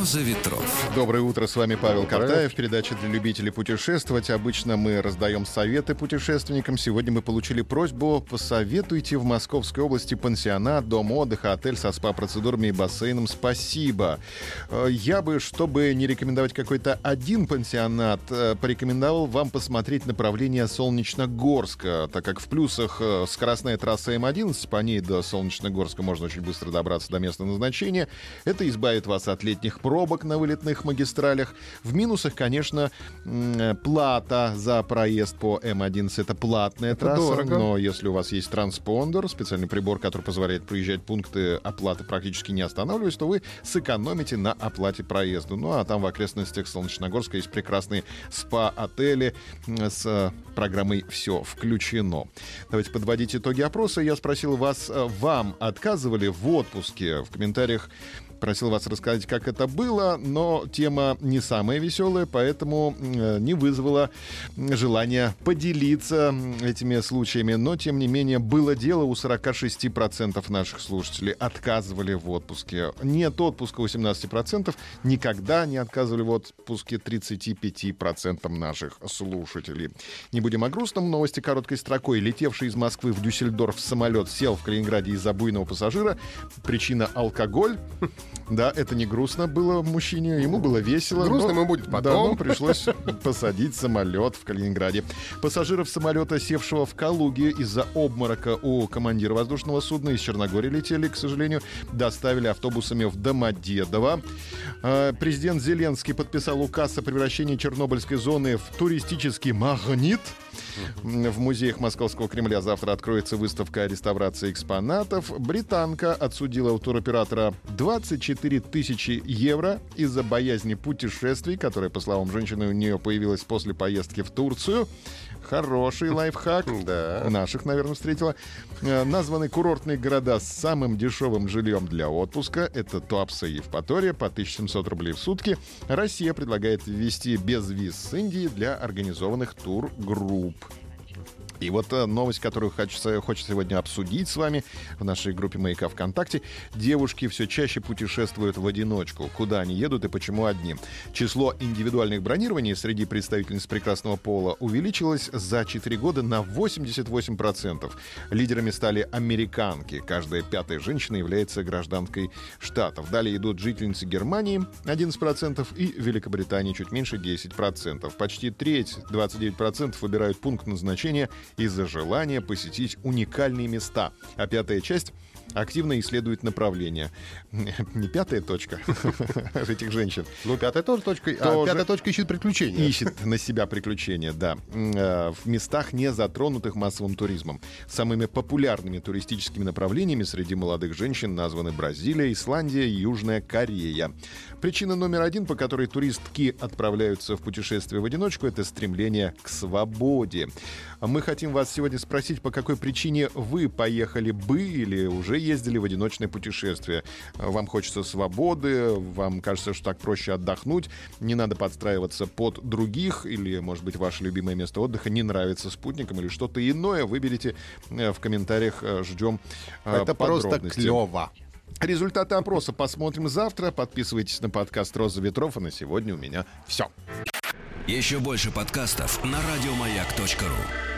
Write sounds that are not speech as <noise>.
«Роза ветров». Доброе утро, с вами Павел Картаев, передача для любителей путешествовать. Обычно мы раздаем советы путешественникам. Сегодня мы получили просьбу посоветуйте в Московской области пансионат, дом отдыха, отель со спа-процедурами и бассейном. Спасибо. Э, я бы, чтобы не рекомендовать какой-то один пансионат, э, порекомендовал вам посмотреть направление Солнечногорска, так как в плюсах э, скоростная трасса М11, по ней до Солнечногорска можно очень быстро добраться до места назначения. Это избавит вас от летних пробок на вылетных магистралях. В минусах, конечно, плата за проезд по М11. Это платная это трасса, дорого. но если у вас есть транспондер, специальный прибор, который позволяет проезжать пункты оплаты практически не останавливаясь, то вы сэкономите на оплате проезда. Ну а там в окрестностях Солнечногорска есть прекрасные спа-отели с программой «Все включено». Давайте подводить итоги опроса. Я спросил вас, э, вам отказывали в отпуске? В комментариях просил вас рассказать, как это было, но тема не самая веселая, поэтому не вызвала желания поделиться этими случаями. Но, тем не менее, было дело у 46% наших слушателей. Отказывали в отпуске. Нет отпуска у 17%. Никогда не отказывали в отпуске 35% наших слушателей. Не будем о грустном. Новости короткой строкой. Летевший из Москвы в Дюссельдорф самолет сел в Калининграде из-за буйного пассажира. Причина алкоголь. Да, это не грустно было мужчине, ему было весело. Грустно ему будет потом. Да, пришлось <laughs> посадить самолет в Калининграде. Пассажиров самолета, севшего в Калуге из-за обморока у командира воздушного судна из Черногории летели, к сожалению, доставили автобусами в Домодедово. А, президент Зеленский подписал указ о превращении Чернобыльской зоны в туристический магнит. В музеях Московского Кремля завтра откроется выставка реставрации экспонатов. Британка отсудила у туроператора 24 тысячи евро из-за боязни путешествий, которая, по словам женщины, у нее появилась после поездки в Турцию. Хороший лайфхак. <laughs> Да. Наших, наверное, встретила. Э, названы курортные города с самым дешевым жильем для отпуска. Это Туапсе и Евпатория по 1700 рублей в сутки. Россия предлагает ввести без виз с Индии для организованных тур-групп. И вот э, новость, которую хочется, хочется сегодня обсудить с вами в нашей группе «Маяка ВКонтакте». Девушки все чаще путешествуют в одиночку. Куда они едут и почему одни? Число индивидуальных бронирований среди представительниц прекрасного пола увеличилось за 4 года на 88%. Лидерами стали американки. Каждая пятая женщина является гражданкой штатов. Далее идут жительницы Германии 11% и Великобритании чуть меньше 10%. Почти треть, 29% выбирают пункт назначения из-за желания посетить уникальные места. А пятая часть активно исследует направление. <laughs> Не пятая точка <laughs> этих женщин. Ну, пятая тоже точка. А пятая точка ищет приключения. Ищет на себя приключения, да. Э, в местах, не затронутых массовым туризмом. Самыми популярными туристическими направлениями среди молодых женщин названы Бразилия, Исландия и Южная Корея. Причина номер один, по которой туристки отправляются в путешествие в одиночку, это стремление к свободе. Мы хотим вас сегодня спросить, по какой причине вы поехали бы или уже ездили в одиночное путешествие. Вам хочется свободы, вам кажется, что так проще отдохнуть, не надо подстраиваться под других, или, может быть, ваше любимое место отдыха не нравится спутникам или что-то иное, выберите э, в комментариях, э, ждем э, Это просто клево. Результаты опроса посмотрим завтра. Подписывайтесь на подкаст «Роза ветров». А на сегодня у меня все. Еще больше подкастов на радиомаяк.ру